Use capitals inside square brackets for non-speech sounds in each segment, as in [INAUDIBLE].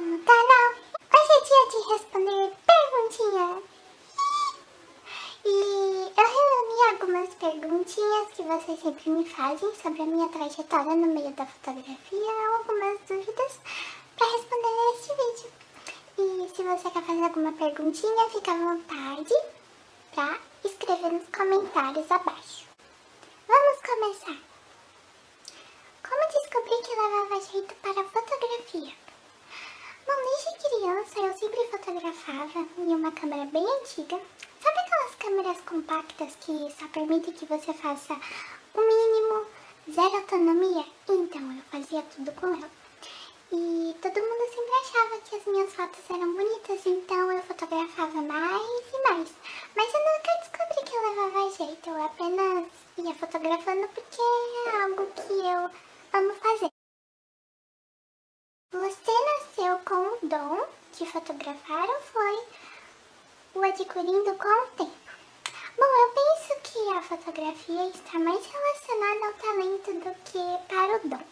no canal. Hoje é dia de responder perguntinhas. E eu reuni algumas perguntinhas que vocês sempre me fazem sobre a minha trajetória no meio da fotografia, algumas dúvidas para responder neste vídeo. E se você quer fazer alguma perguntinha, fica à vontade para escrever nos comentários abaixo. Vamos começar! Como descobri que levava jeito para fotografia? Bom, desde criança eu sempre fotografava em uma câmera bem antiga. Sabe aquelas câmeras compactas que só permitem que você faça o mínimo, zero autonomia? Então eu fazia tudo com ela. E todo mundo sempre achava que as minhas fotos eram bonitas, então eu fotografava mais e mais. Mas eu nunca descobri que eu levava jeito, eu apenas ia fotografando porque é algo que eu amo fazer. Você nasceu com o dom de fotografar ou foi o adquirindo com o tempo? Bom, eu penso que a fotografia está mais relacionada ao talento do que para o dom.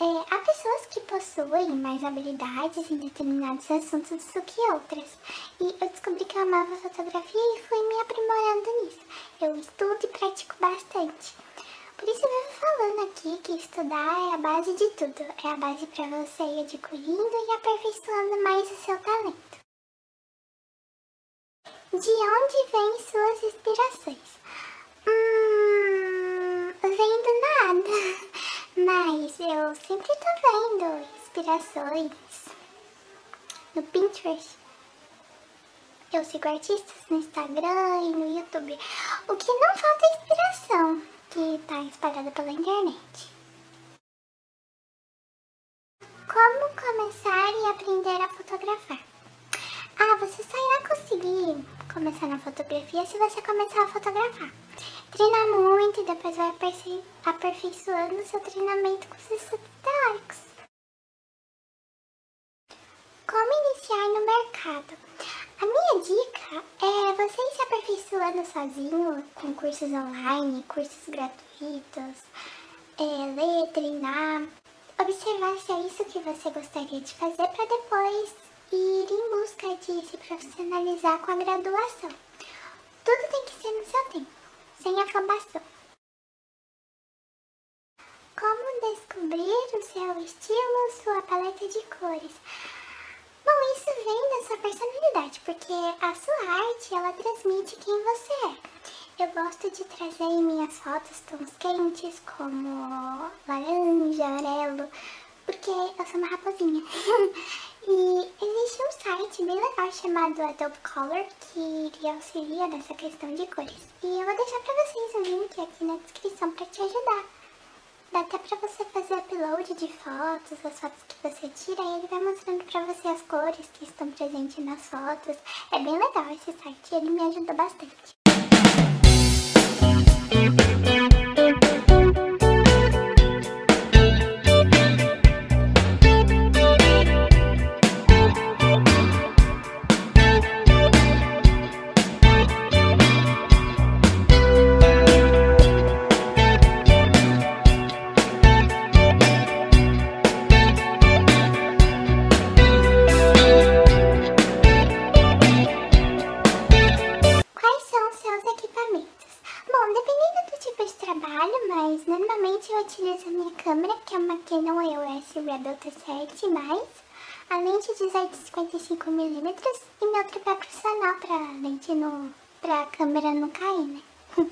É, há pessoas que possuem mais habilidades em determinados assuntos do que outras. E eu descobri que eu amava fotografia e fui me aprimorando nisso. Eu estudo e pratico bastante. Eu vivo falando aqui que estudar é a base de tudo. É a base para você ir adquirindo e aperfeiçoando mais o seu talento. De onde vêm suas inspirações? Hum, vem do nada. [LAUGHS] Mas eu sempre tô vendo inspirações no Pinterest. Eu sigo artistas no Instagram e no YouTube. O que não falta é inspiração, que tá espalhada pela internet. Como começar e aprender a fotografar? Ah, você só irá conseguir começar na fotografia se você começar a fotografar. Treina muito e depois vai aperfeiçoando seu treinamento com os estudos teóricos. Como iniciar no mercado? A minha dica é você ir se aperfeiçoando sozinho com cursos online, cursos gratuitos, é, ler, treinar, observar se é isso que você gostaria de fazer para depois ir em busca de se profissionalizar com a graduação. Tudo tem que ser no seu tempo sem acabação. Como descobrir o seu estilo, sua paleta de cores? Vem da sua personalidade, porque a sua arte, ela transmite quem você é. Eu gosto de trazer em minhas fotos tons quentes, como laranja, amarelo, porque eu sou uma raposinha. [LAUGHS] e existe um site bem legal chamado Adobe Color que lhe auxilia nessa questão de cores. E eu vou deixar pra vocês o link aqui na descrição pra te ajudar. Dá até pra você fazer upload de fotos, as fotos que você tira, e ele vai mostrando pra você as cores que estão presentes nas fotos. É bem legal esse site, ele me ajuda bastante. Normalmente eu utilizo a minha câmera, que é uma Canon EOS Rebel T7+, a lente de 255mm e meu tripé profissional pra lente no... pra câmera não cair, né? [LAUGHS]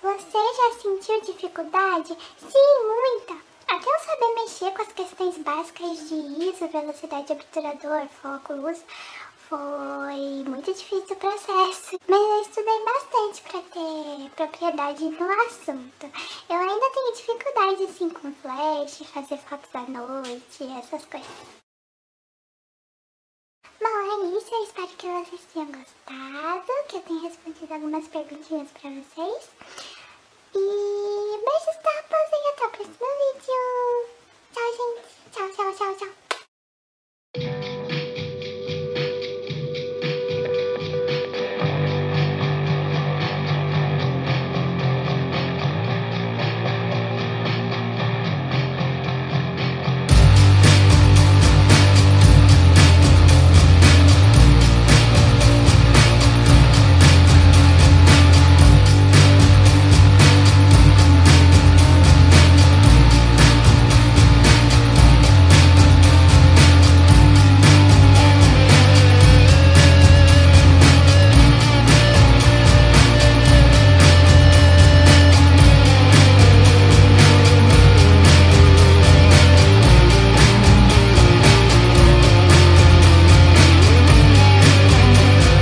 Você já sentiu dificuldade? Sim, muita! Até eu saber mexer com as questões básicas de ISO, velocidade de obturador, foco, luz, foi muito difícil o processo, mas eu estudei bastante para ter propriedade no assunto. Eu ainda tenho dificuldade assim com flash, fazer fotos à noite, essas coisas. Bom, é isso. Eu espero que vocês tenham gostado, que eu tenha respondido algumas perguntinhas para vocês.